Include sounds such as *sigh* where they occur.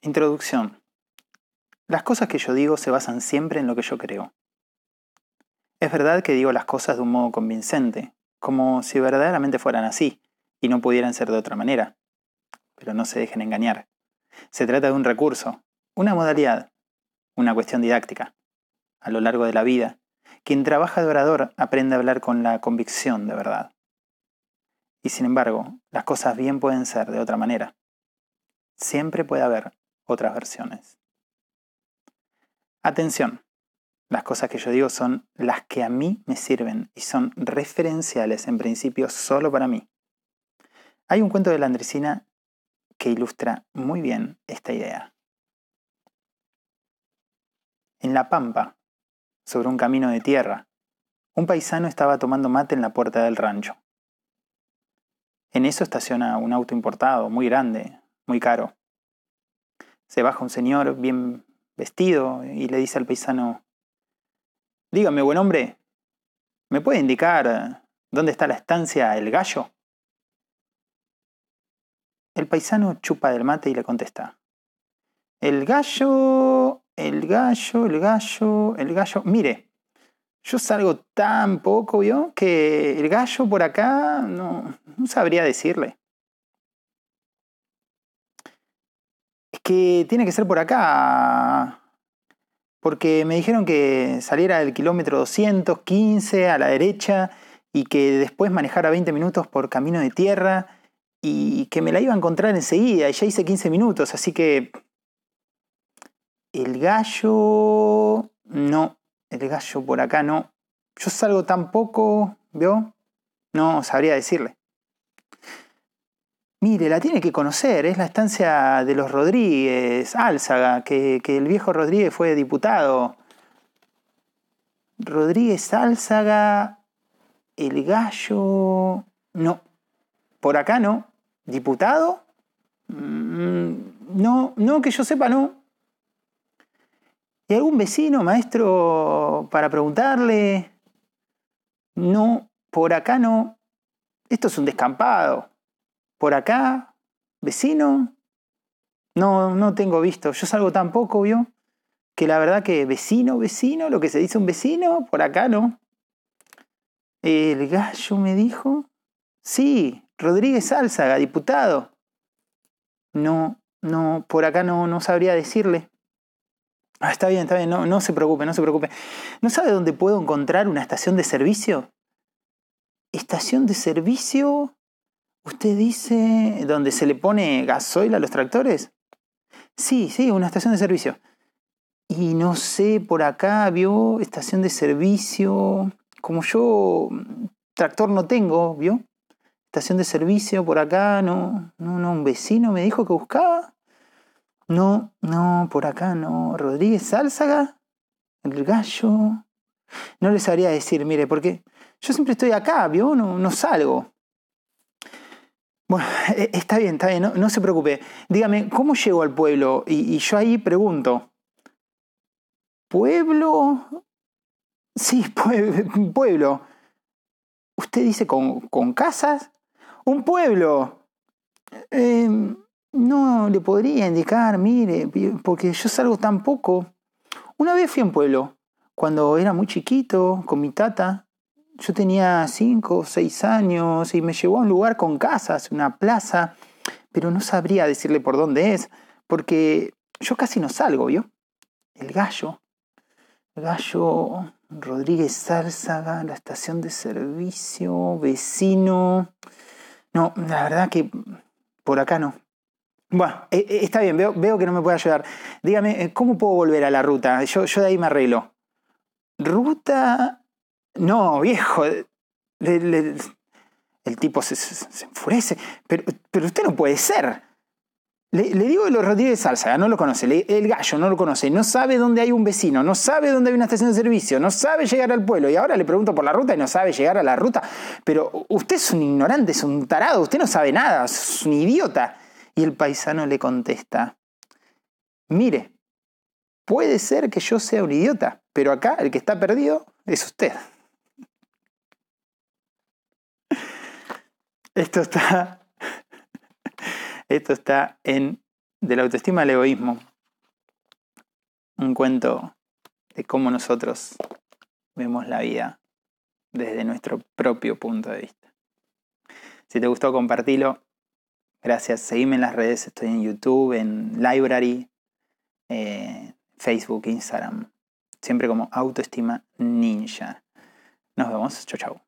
Introducción. Las cosas que yo digo se basan siempre en lo que yo creo. Es verdad que digo las cosas de un modo convincente, como si verdaderamente fueran así y no pudieran ser de otra manera. Pero no se dejen engañar. Se trata de un recurso, una modalidad, una cuestión didáctica. A lo largo de la vida, quien trabaja de orador aprende a hablar con la convicción de verdad. Y sin embargo, las cosas bien pueden ser de otra manera. Siempre puede haber otras versiones. Atención, las cosas que yo digo son las que a mí me sirven y son referenciales en principio solo para mí. Hay un cuento de la Andresina que ilustra muy bien esta idea. En La Pampa, sobre un camino de tierra, un paisano estaba tomando mate en la puerta del rancho. En eso estaciona un auto importado, muy grande, muy caro. Se baja un señor bien vestido y le dice al paisano, Dígame, buen hombre, ¿me puede indicar dónde está la estancia El Gallo? El paisano chupa del mate y le contesta, El gallo, el gallo, el gallo, el gallo. Mire, yo salgo tan poco, ¿vio? Que el gallo por acá no, no sabría decirle. Que tiene que ser por acá, porque me dijeron que saliera del kilómetro 215 a la derecha y que después manejara 20 minutos por camino de tierra y que me la iba a encontrar enseguida y ya hice 15 minutos, así que el gallo no, el gallo por acá no. Yo salgo tan poco. No sabría decirle. Mire, la tiene que conocer, es la estancia de los Rodríguez, Álzaga, que, el viejo Rodríguez fue diputado. Rodríguez Álzaga, el gallo... No, por acá no. ¿Diputado? Mm, no, no, que yo sepa, no. ¿Y algún vecino, maestro, para preguntarle? No, por acá no. Esto es un descampado por acá, vecino, no, no tengo visto. Yo salgo tan poco, ¿vio? Que la verdad que vecino, vecino, lo que se dice un vecino, por acá no. El gallo me dijo, sí, Rodríguez Álzaga, diputado. No, no, por acá no, no sabría decirle. Ah, está bien, está bien, no, no se preocupe, no se preocupe. ¿No sabe dónde puedo encontrar una estación de servicio? Estación de servicio ¿Usted dice dónde se le pone gasoil a los tractores? Sí, sí, una estación de servicio. Y no sé, por acá vio estación de servicio. Como yo tractor no tengo, ¿vio? Estación de servicio por acá, no, no, no, un vecino me dijo que buscaba. No, no, por acá no. Rodríguez Sálzaga, el gallo. No les sabría decir, mire, porque yo siempre estoy acá, ¿vio? No, no salgo. Bueno, e, está bien, está bien, no, se preocupe. Dígame, ¿cómo llego al pueblo? Y, yo ahí pregunto, ¿pueblo? Sí, *laughs* pueblo. ¿Usted dice con, casas? Un pueblo. Em, no le podría indicar, mire, porque yo salgo tan poco. Una vez fui a un pueblo, cuando era muy chiquito, con mi tata, yo tenía cinco o seis años y me llevó a un lugar con casas, una plaza, pero no sabría decirle por dónde es, porque yo casi no salgo, ¿vio? El gallo. El gallo Rodríguez Zárzaga, la estación de servicio, vecino. No, la verdad que por acá no. Bueno, eh, eh, está bien, veo, veo, que no me puede ayudar. Dígame, eh, ¿cómo puedo volver a la ruta? Yo, yo de ahí me arreglo. Ruta no, viejo. el tipo se, enfurece. Pero, pero, usted no puede ser. Le, digo de los Rodríguez Salsa, no lo conoce. el gallo no lo conoce. No sabe dónde hay un vecino. No sabe dónde hay una estación de servicio. No sabe llegar al pueblo. Y ahora le pregunto por la ruta y no sabe llegar a la ruta. Pero usted es un ignorante, es un tarado. Usted no sabe nada. Es un idiota. Y el paisano le contesta. Mire, puede ser que yo sea un idiota. Pero acá el que está perdido es usted. Esto está, *laughs* esto está en de la autoestima al egoísmo. Un cuento de cómo nosotros vemos la vida desde nuestro propio punto de vista. Si te gustó, compartilo. Gracias. Seguime en las redes. Estoy en YouTube, en Library, eh, Facebook, Instagram. Siempre como autoestima ninja. Nos vemos. Chau, chau.